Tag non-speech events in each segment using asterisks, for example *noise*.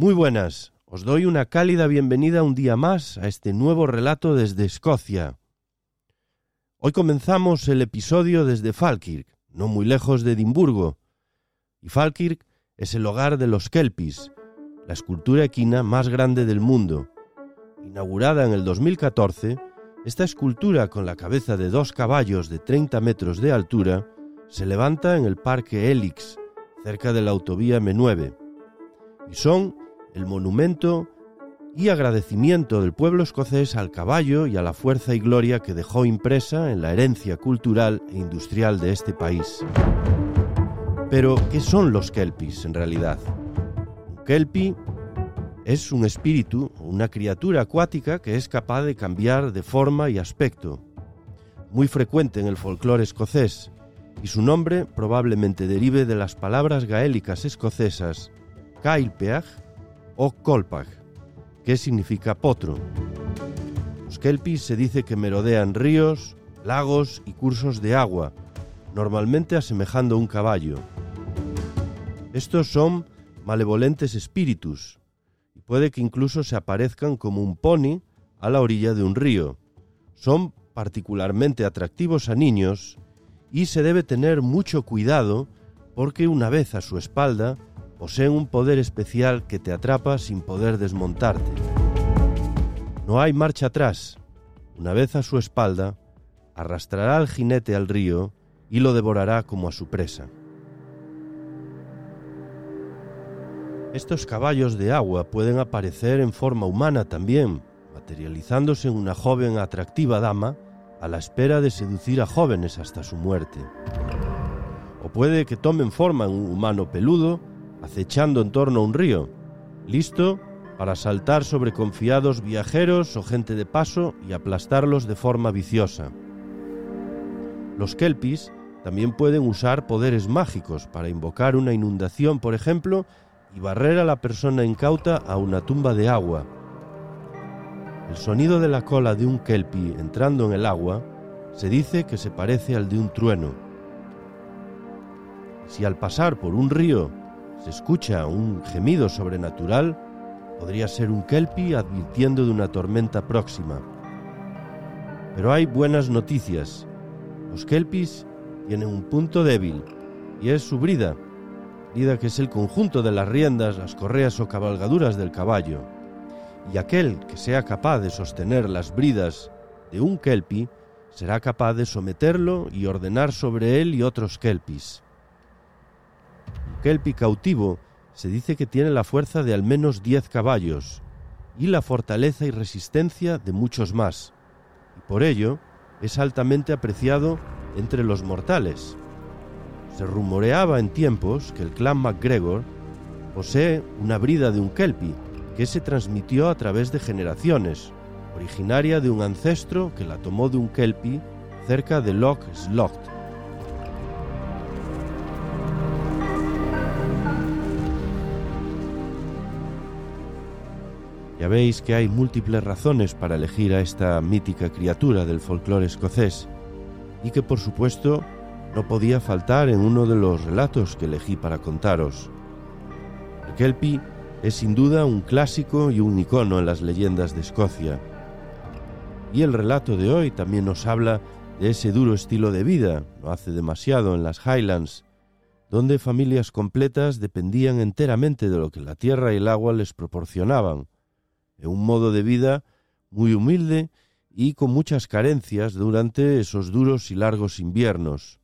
Muy buenas, os doy una cálida bienvenida un día más a este nuevo relato desde Escocia. Hoy comenzamos el episodio desde Falkirk, no muy lejos de Edimburgo. Y Falkirk es el hogar de los Kelpis, la escultura equina más grande del mundo. Inaugurada en el 2014, esta escultura con la cabeza de dos caballos de 30 metros de altura se levanta en el Parque Elix, cerca de la autovía M9, y son el monumento y agradecimiento del pueblo escocés al caballo y a la fuerza y gloria que dejó impresa en la herencia cultural e industrial de este país. Pero, ¿qué son los kelpis en realidad? Un kelpie es un espíritu una criatura acuática que es capaz de cambiar de forma y aspecto, muy frecuente en el folclore escocés, y su nombre probablemente derive de las palabras gaélicas escocesas Kailpeag o Kolpag, que significa potro. Los kelpis se dice que merodean ríos, lagos y cursos de agua, normalmente asemejando un caballo. Estos son malevolentes espíritus, y puede que incluso se aparezcan como un pony a la orilla de un río. Son particularmente atractivos a niños y se debe tener mucho cuidado porque una vez a su espalda poseen un poder especial que te atrapa sin poder desmontarte. No hay marcha atrás. Una vez a su espalda, arrastrará al jinete al río y lo devorará como a su presa. Estos caballos de agua pueden aparecer en forma humana también, materializándose en una joven atractiva dama a la espera de seducir a jóvenes hasta su muerte. O puede que tomen forma en un humano peludo acechando en torno a un río, listo para saltar sobre confiados viajeros o gente de paso y aplastarlos de forma viciosa. Los kelpis también pueden usar poderes mágicos para invocar una inundación, por ejemplo, y barrer a la persona incauta a una tumba de agua. El sonido de la cola de un kelpie entrando en el agua se dice que se parece al de un trueno. Si al pasar por un río se escucha un gemido sobrenatural, podría ser un kelpie advirtiendo de una tormenta próxima. Pero hay buenas noticias. Los kelpis tienen un punto débil, y es su brida, brida que es el conjunto de las riendas, las correas o cabalgaduras del caballo. Y aquel que sea capaz de sostener las bridas de un kelpie será capaz de someterlo y ordenar sobre él y otros kelpis. Kelpie cautivo se dice que tiene la fuerza de al menos 10 caballos y la fortaleza y resistencia de muchos más, y por ello es altamente apreciado entre los mortales. Se rumoreaba en tiempos que el clan MacGregor posee una brida de un kelpie que se transmitió a través de generaciones, originaria de un ancestro que la tomó de un kelpie cerca de Loch Slocht. Ya veis que hay múltiples razones para elegir a esta mítica criatura del folclore escocés y que por supuesto no podía faltar en uno de los relatos que elegí para contaros. El Kelpie es sin duda un clásico y un icono en las leyendas de Escocia. Y el relato de hoy también nos habla de ese duro estilo de vida, no hace demasiado en las Highlands, donde familias completas dependían enteramente de lo que la tierra y el agua les proporcionaban, un modo de vida muy humilde y con muchas carencias durante esos duros y largos inviernos,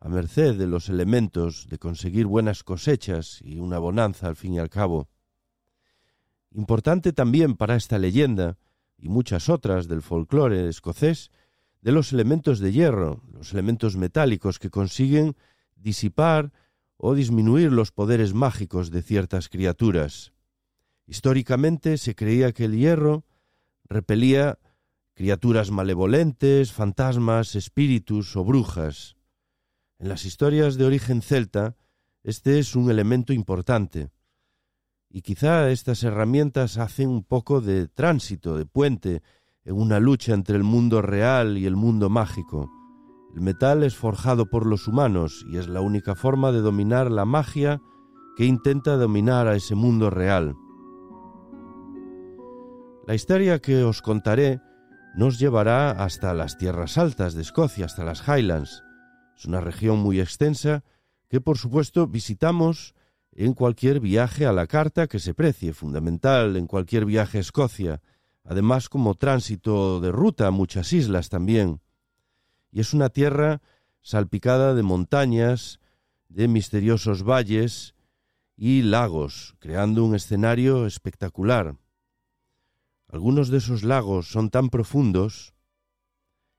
a merced de los elementos de conseguir buenas cosechas y una bonanza al fin y al cabo. Importante también para esta leyenda, y muchas otras del folclore escocés, de los elementos de hierro, los elementos metálicos que consiguen disipar o disminuir los poderes mágicos de ciertas criaturas. Históricamente se creía que el hierro repelía criaturas malevolentes, fantasmas, espíritus o brujas. En las historias de origen celta, este es un elemento importante. Y quizá estas herramientas hacen un poco de tránsito, de puente, en una lucha entre el mundo real y el mundo mágico. El metal es forjado por los humanos y es la única forma de dominar la magia que intenta dominar a ese mundo real. La historia que os contaré nos llevará hasta las tierras altas de Escocia, hasta las Highlands. Es una región muy extensa que por supuesto visitamos en cualquier viaje a la carta que se precie, fundamental en cualquier viaje a Escocia, además como tránsito de ruta a muchas islas también. Y es una tierra salpicada de montañas, de misteriosos valles y lagos, creando un escenario espectacular. Algunos de esos lagos son tan profundos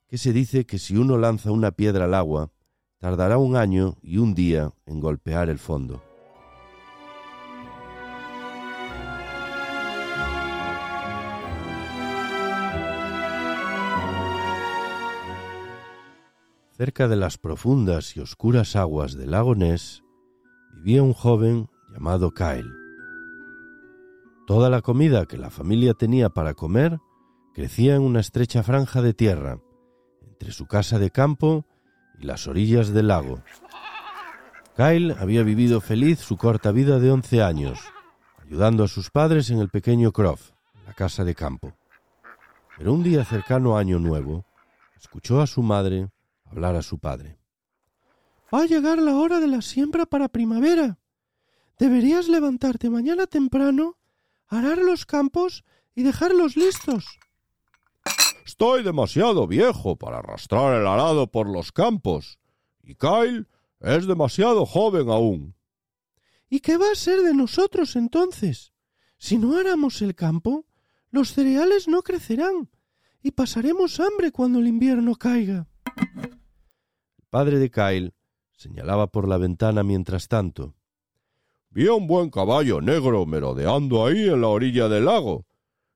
que se dice que si uno lanza una piedra al agua, tardará un año y un día en golpear el fondo. Cerca de las profundas y oscuras aguas del lago Ness vivía un joven llamado Kyle. Toda la comida que la familia tenía para comer crecía en una estrecha franja de tierra, entre su casa de campo y las orillas del lago. Kyle había vivido feliz su corta vida de once años, ayudando a sus padres en el pequeño Croft, la casa de campo. Pero un día cercano a Año Nuevo, escuchó a su madre hablar a su padre. Va a llegar la hora de la siembra para primavera. Deberías levantarte mañana temprano, arar los campos y dejarlos listos. Estoy demasiado viejo para arrastrar el arado por los campos, y Kyle es demasiado joven aún. ¿Y qué va a ser de nosotros entonces? Si no aramos el campo, los cereales no crecerán, y pasaremos hambre cuando el invierno caiga. El padre de Kyle señalaba por la ventana mientras tanto. Vi un buen caballo negro merodeando ahí en la orilla del lago,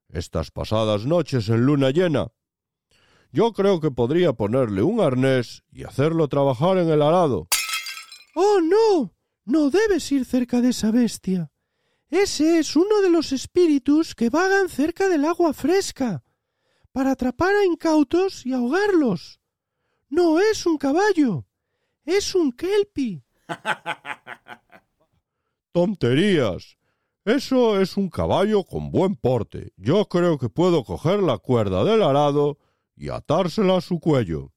estas pasadas noches en luna llena. Yo creo que podría ponerle un arnés y hacerlo trabajar en el arado. Oh, no. No debes ir cerca de esa bestia. Ese es uno de los espíritus que vagan cerca del agua fresca, para atrapar a incautos y ahogarlos. No es un caballo, es un kelpie. *laughs* Tonterías. Eso es un caballo con buen porte. Yo creo que puedo coger la cuerda del arado y atársela a su cuello.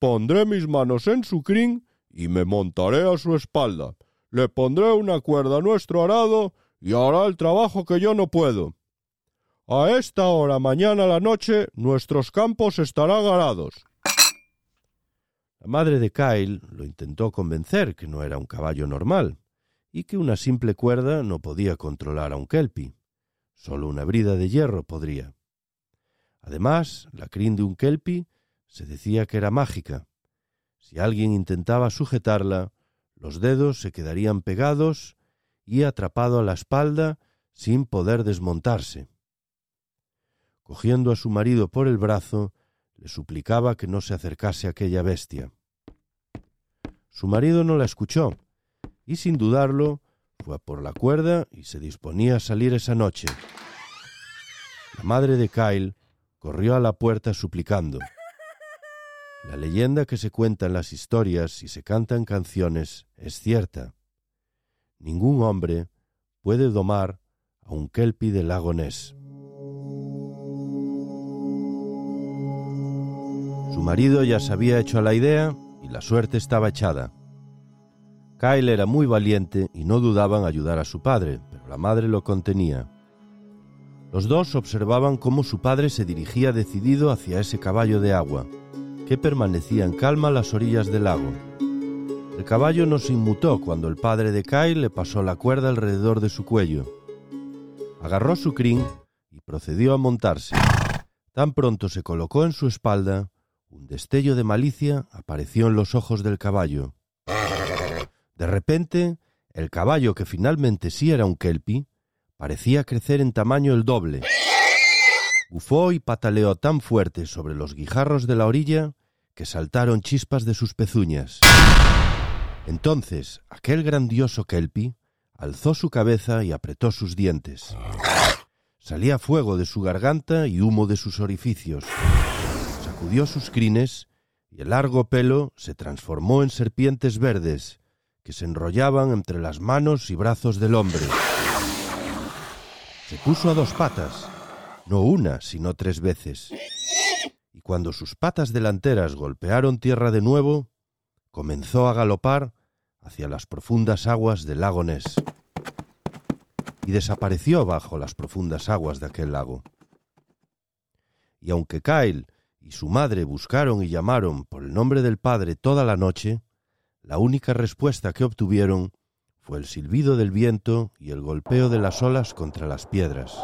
Pondré mis manos en su crin y me montaré a su espalda. Le pondré una cuerda a nuestro arado y hará el trabajo que yo no puedo. A esta hora mañana a la noche nuestros campos estarán arados. La madre de Kyle lo intentó convencer que no era un caballo normal y que una simple cuerda no podía controlar a un kelpie. Solo una brida de hierro podría. Además, la crin de un kelpie se decía que era mágica. Si alguien intentaba sujetarla, los dedos se quedarían pegados y atrapado a la espalda sin poder desmontarse. Cogiendo a su marido por el brazo, le suplicaba que no se acercase a aquella bestia. Su marido no la escuchó, y sin dudarlo fue a por la cuerda y se disponía a salir esa noche. La madre de Kyle corrió a la puerta suplicando. La leyenda que se cuenta en las historias y se canta en canciones es cierta. Ningún hombre puede domar a un kelpie del lago Ness. Su marido ya se había hecho a la idea y la suerte estaba echada. Kyle era muy valiente y no dudaba en ayudar a su padre, pero la madre lo contenía. Los dos observaban cómo su padre se dirigía decidido hacia ese caballo de agua, que permanecía en calma a las orillas del lago. El caballo no se inmutó cuando el padre de Kyle le pasó la cuerda alrededor de su cuello. Agarró su crin y procedió a montarse. Tan pronto se colocó en su espalda, un destello de malicia apareció en los ojos del caballo. De repente, el caballo, que finalmente sí era un kelpie, parecía crecer en tamaño el doble. Bufó y pataleó tan fuerte sobre los guijarros de la orilla que saltaron chispas de sus pezuñas. Entonces aquel grandioso kelpie alzó su cabeza y apretó sus dientes. Salía fuego de su garganta y humo de sus orificios. Sacudió sus crines y el largo pelo se transformó en serpientes verdes que se enrollaban entre las manos y brazos del hombre. Se puso a dos patas, no una, sino tres veces. Y cuando sus patas delanteras golpearon tierra de nuevo, comenzó a galopar hacia las profundas aguas del lago Ness. Y desapareció bajo las profundas aguas de aquel lago. Y aunque Kyle y su madre buscaron y llamaron por el nombre del padre toda la noche, la única respuesta que obtuvieron fue el silbido del viento y el golpeo de las olas contra las piedras.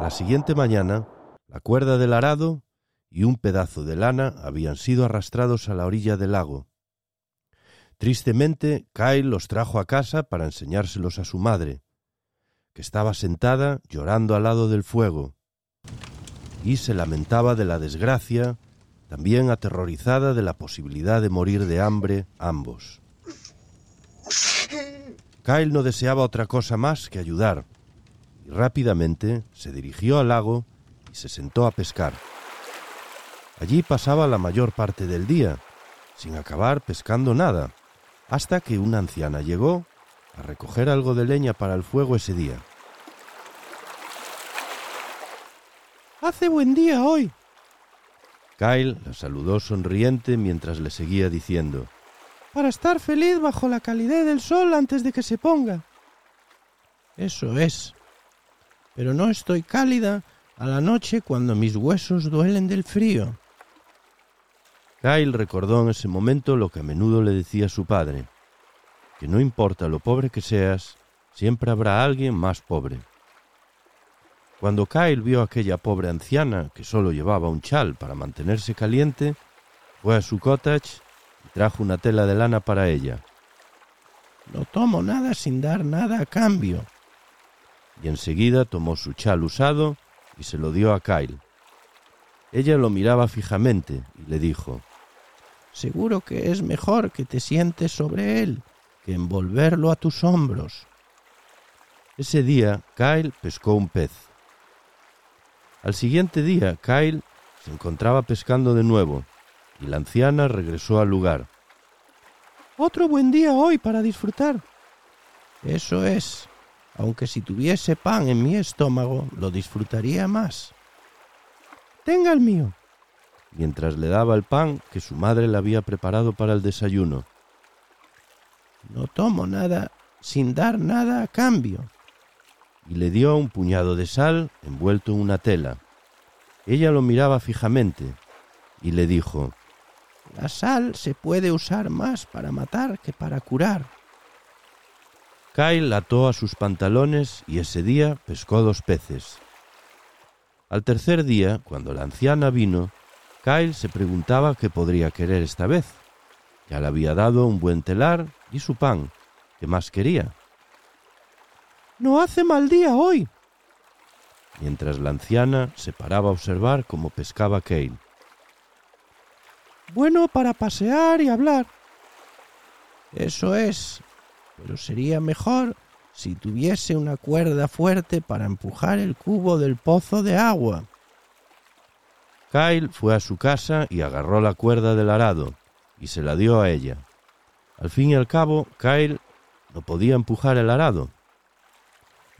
la siguiente mañana, la cuerda del arado y un pedazo de lana habían sido arrastrados a la orilla del lago. Tristemente, Kyle los trajo a casa para enseñárselos a su madre, que estaba sentada llorando al lado del fuego, y se lamentaba de la desgracia, también aterrorizada de la posibilidad de morir de hambre ambos. Kyle no deseaba otra cosa más que ayudar, y rápidamente se dirigió al lago y se sentó a pescar. Allí pasaba la mayor parte del día, sin acabar pescando nada, hasta que una anciana llegó a recoger algo de leña para el fuego ese día. Hace buen día hoy. Kyle la saludó sonriente mientras le seguía diciendo Para estar feliz bajo la calidez del sol antes de que se ponga. Eso es. Pero no estoy cálida a la noche cuando mis huesos duelen del frío. Kyle recordó en ese momento lo que a menudo le decía su padre, que no importa lo pobre que seas, siempre habrá alguien más pobre. Cuando Kyle vio a aquella pobre anciana que solo llevaba un chal para mantenerse caliente, fue a su cottage y trajo una tela de lana para ella. No tomo nada sin dar nada a cambio. Y enseguida tomó su chal usado y se lo dio a Kyle. Ella lo miraba fijamente y le dijo Seguro que es mejor que te sientes sobre él que envolverlo a tus hombros. Ese día Kyle pescó un pez. Al siguiente día, Kyle se encontraba pescando de nuevo y la anciana regresó al lugar. Otro buen día hoy para disfrutar. Eso es. Aunque si tuviese pan en mi estómago, lo disfrutaría más. Tenga el mío. Mientras le daba el pan que su madre le había preparado para el desayuno. No tomo nada sin dar nada a cambio y le dio un puñado de sal envuelto en una tela. Ella lo miraba fijamente y le dijo La sal se puede usar más para matar que para curar. Kyle ató a sus pantalones y ese día pescó dos peces. Al tercer día, cuando la anciana vino, Kyle se preguntaba qué podría querer esta vez. Ya le había dado un buen telar y su pan. ¿Qué más quería? No hace mal día hoy. Mientras la anciana se paraba a observar cómo pescaba Kale. Bueno para pasear y hablar. Eso es, pero sería mejor si tuviese una cuerda fuerte para empujar el cubo del pozo de agua. Kyle fue a su casa y agarró la cuerda del arado y se la dio a ella. Al fin y al cabo, Kyle no podía empujar el arado,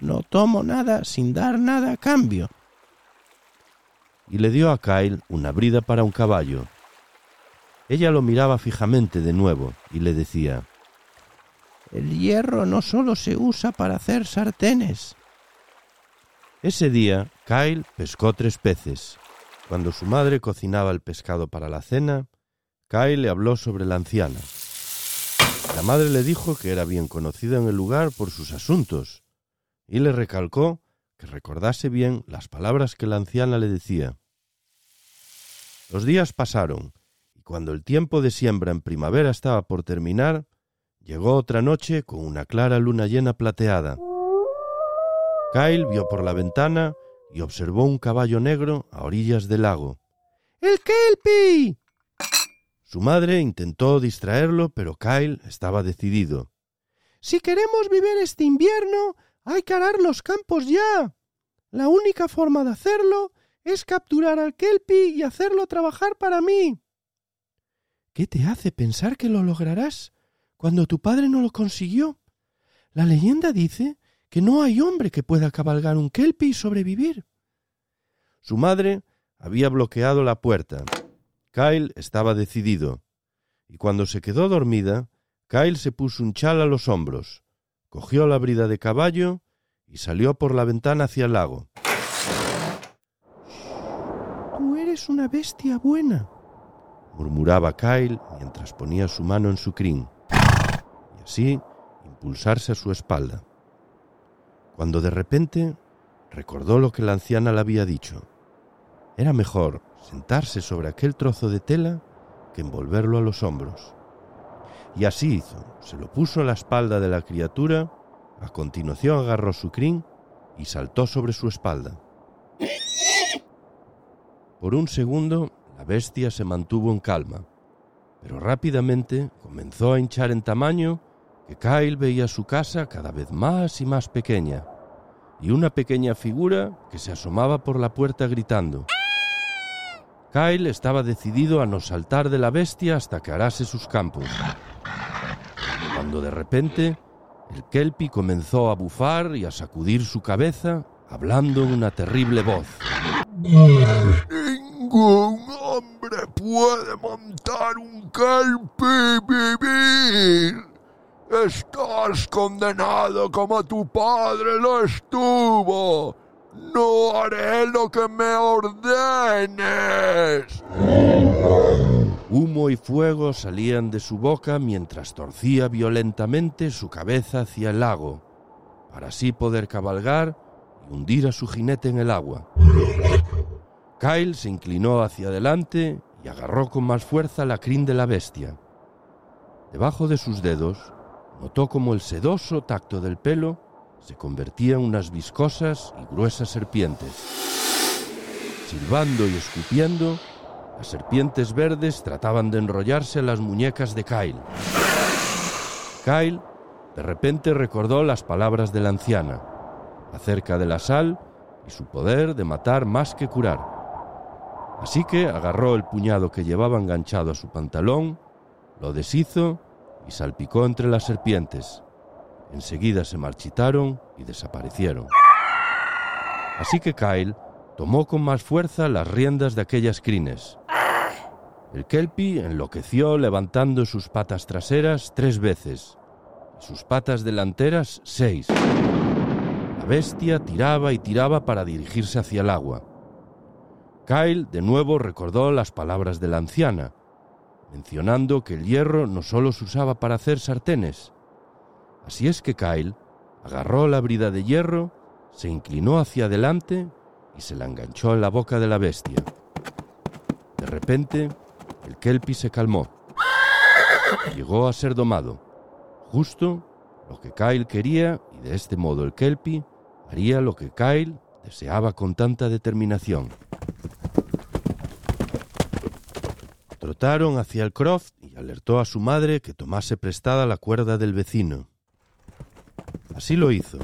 no tomo nada sin dar nada a cambio. Y le dio a Kyle una brida para un caballo. Ella lo miraba fijamente de nuevo y le decía, El hierro no solo se usa para hacer sartenes. Ese día, Kyle pescó tres peces. Cuando su madre cocinaba el pescado para la cena, Kyle le habló sobre la anciana. La madre le dijo que era bien conocida en el lugar por sus asuntos y le recalcó que recordase bien las palabras que la anciana le decía. Los días pasaron, y cuando el tiempo de siembra en primavera estaba por terminar, llegó otra noche con una clara luna llena plateada. Kyle vio por la ventana y observó un caballo negro a orillas del lago. ¡El Kelpie! Su madre intentó distraerlo, pero Kyle estaba decidido. Si queremos vivir este invierno, hay que arar los campos ya. La única forma de hacerlo es capturar al Kelpie y hacerlo trabajar para mí. ¿Qué te hace pensar que lo lograrás cuando tu padre no lo consiguió? La leyenda dice que no hay hombre que pueda cabalgar un Kelpie y sobrevivir. Su madre había bloqueado la puerta. Kyle estaba decidido, y cuando se quedó dormida, Kyle se puso un chal a los hombros, cogió la brida de caballo y salió por la ventana hacia el lago. Tú eres una bestia buena, murmuraba Kyle mientras ponía su mano en su crin, y así impulsarse a su espalda. Cuando de repente recordó lo que la anciana le había dicho. Era mejor sentarse sobre aquel trozo de tela que envolverlo a los hombros. Y así hizo, se lo puso a la espalda de la criatura, a continuación agarró su crin y saltó sobre su espalda. Por un segundo la bestia se mantuvo en calma, pero rápidamente comenzó a hinchar en tamaño que Kyle veía su casa cada vez más y más pequeña, y una pequeña figura que se asomaba por la puerta gritando. Kyle estaba decidido a no saltar de la bestia hasta que arase sus campos. Cuando de repente el Kelpie comenzó a bufar y a sacudir su cabeza, hablando en una terrible voz. Ningún hombre puede montar un Kelpie vivir. Estás condenado como tu padre lo estuvo. No haré lo que me ordenes. Humo y fuego salían de su boca mientras torcía violentamente su cabeza hacia el lago, para así poder cabalgar y hundir a su jinete en el agua. Kyle se inclinó hacia adelante y agarró con más fuerza la crin de la bestia. Debajo de sus dedos notó como el sedoso tacto del pelo se convertía en unas viscosas y gruesas serpientes. Silbando y escupiendo, las serpientes verdes trataban de enrollarse en las muñecas de Kyle. Kyle de repente recordó las palabras de la anciana acerca de la sal y su poder de matar más que curar. Así que agarró el puñado que llevaba enganchado a su pantalón, lo deshizo y salpicó entre las serpientes. Enseguida se marchitaron y desaparecieron. Así que Kyle tomó con más fuerza las riendas de aquellas crines. El Kelpie enloqueció levantando sus patas traseras tres veces sus patas delanteras seis. La bestia tiraba y tiraba para dirigirse hacia el agua. Kyle de nuevo recordó las palabras de la anciana, mencionando que el hierro no solo se usaba para hacer sartenes. Así es que Kyle agarró la brida de hierro, se inclinó hacia adelante y se la enganchó en la boca de la bestia. De repente, el Kelpie se calmó. Llegó a ser domado, justo lo que Kyle quería y de este modo el Kelpie haría lo que Kyle deseaba con tanta determinación. Trotaron hacia el croft y alertó a su madre que tomase prestada la cuerda del vecino. Así lo hizo.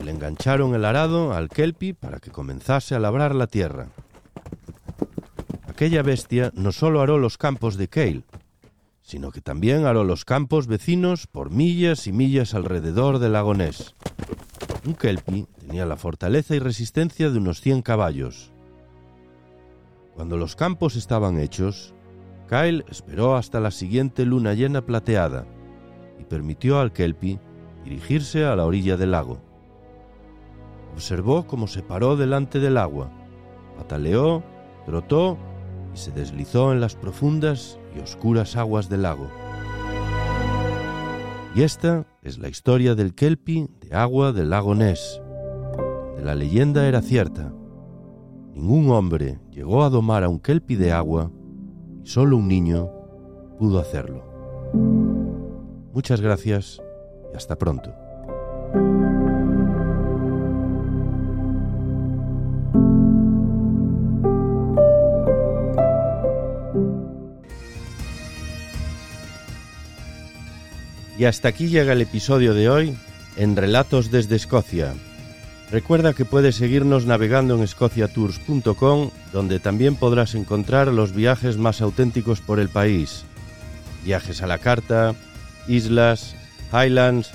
Le engancharon el arado al Kelpie para que comenzase a labrar la tierra. Aquella bestia no solo aró los campos de Kale, sino que también aró los campos vecinos por millas y millas alrededor del lago Ness. Un Kelpie tenía la fortaleza y resistencia de unos 100 caballos. Cuando los campos estaban hechos, Kyle esperó hasta la siguiente luna llena plateada y permitió al Kelpie dirigirse a la orilla del lago. Observó cómo se paró delante del agua, pataleó, trotó y se deslizó en las profundas y oscuras aguas del lago. Y esta es la historia del Kelpie de agua del lago Ness. De la leyenda era cierta. Ningún hombre llegó a domar a un Kelpie de agua y solo un niño pudo hacerlo. Muchas gracias y hasta pronto. Y hasta aquí llega el episodio de hoy en Relatos desde Escocia. Recuerda que puedes seguirnos navegando en escociatours.com, donde también podrás encontrar los viajes más auténticos por el país. Viajes a la carta, islas, highlands.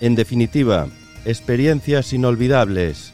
En definitiva, experiencias inolvidables